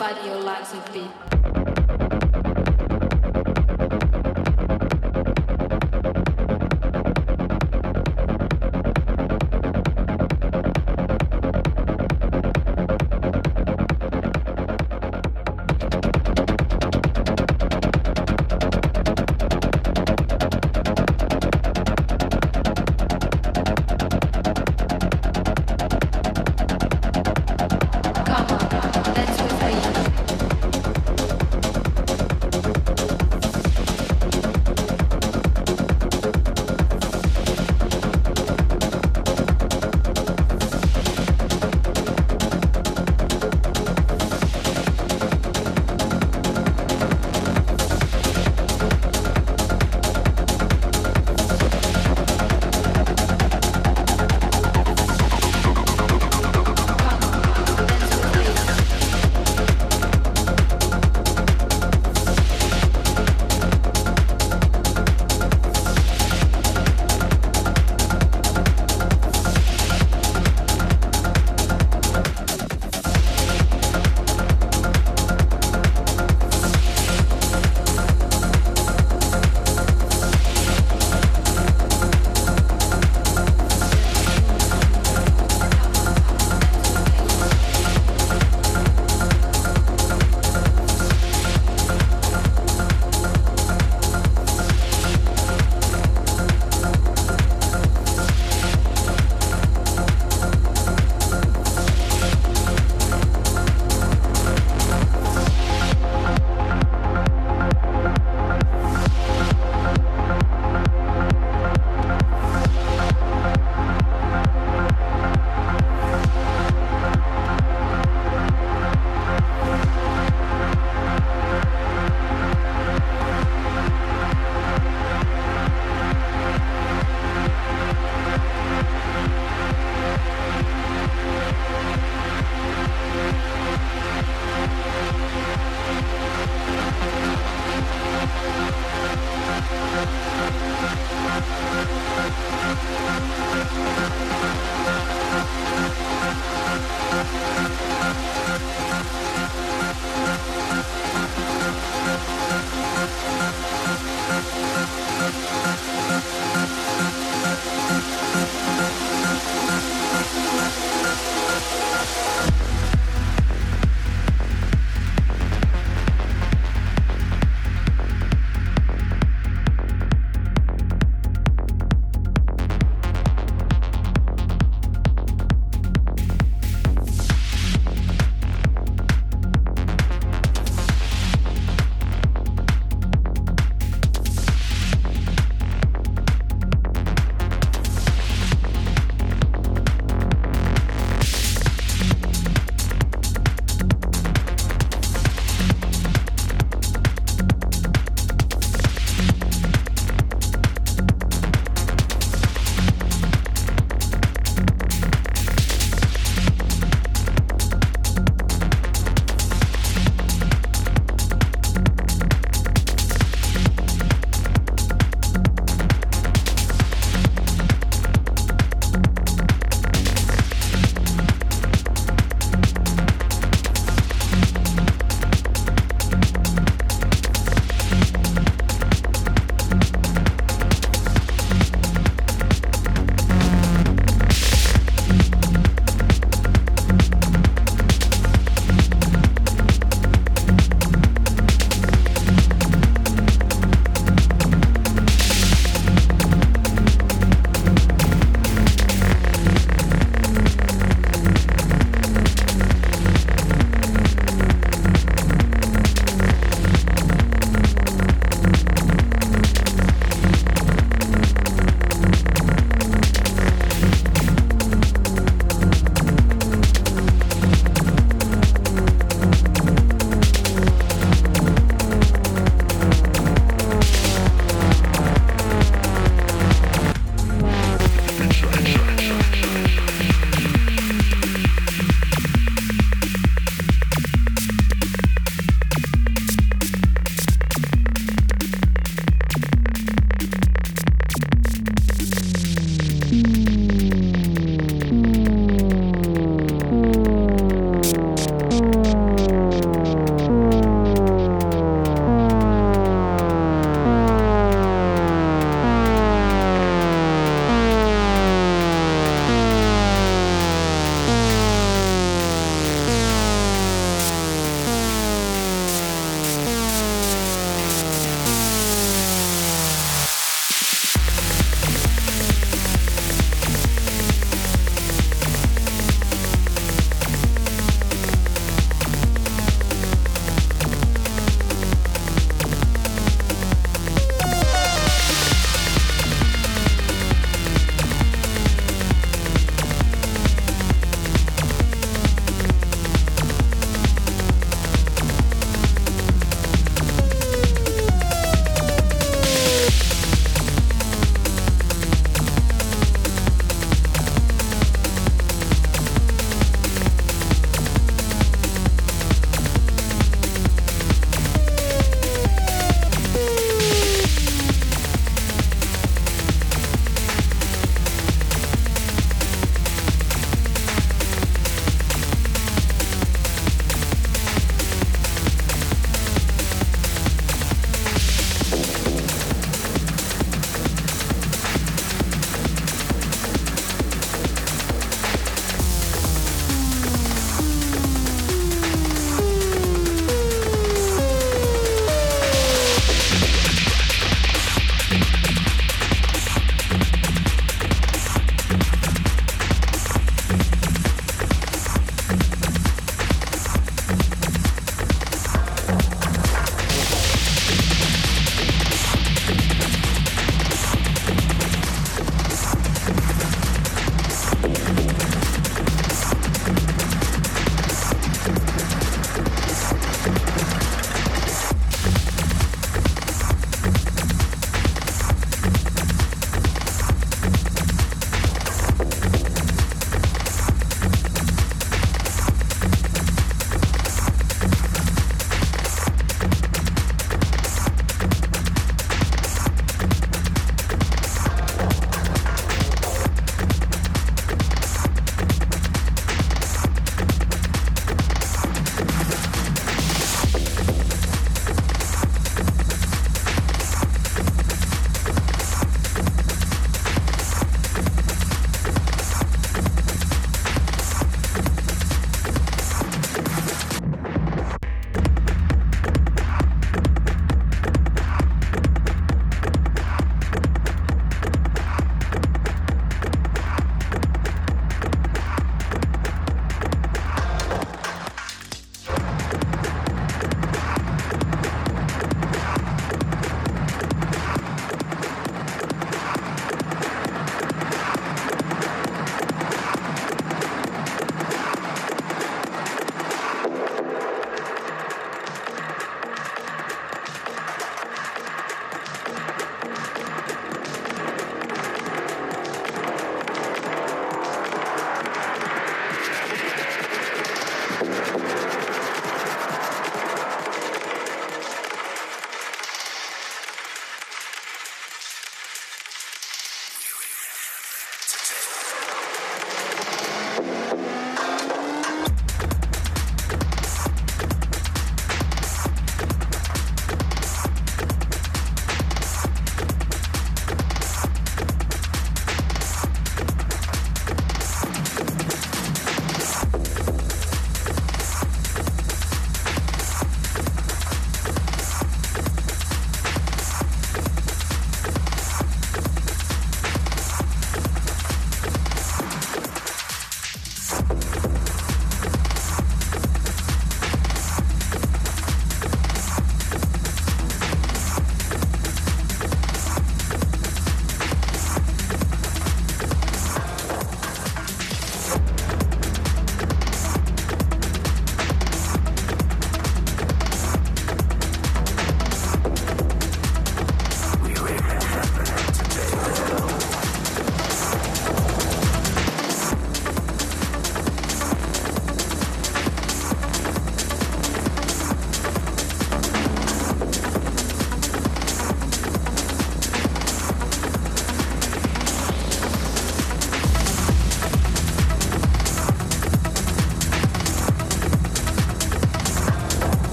body, your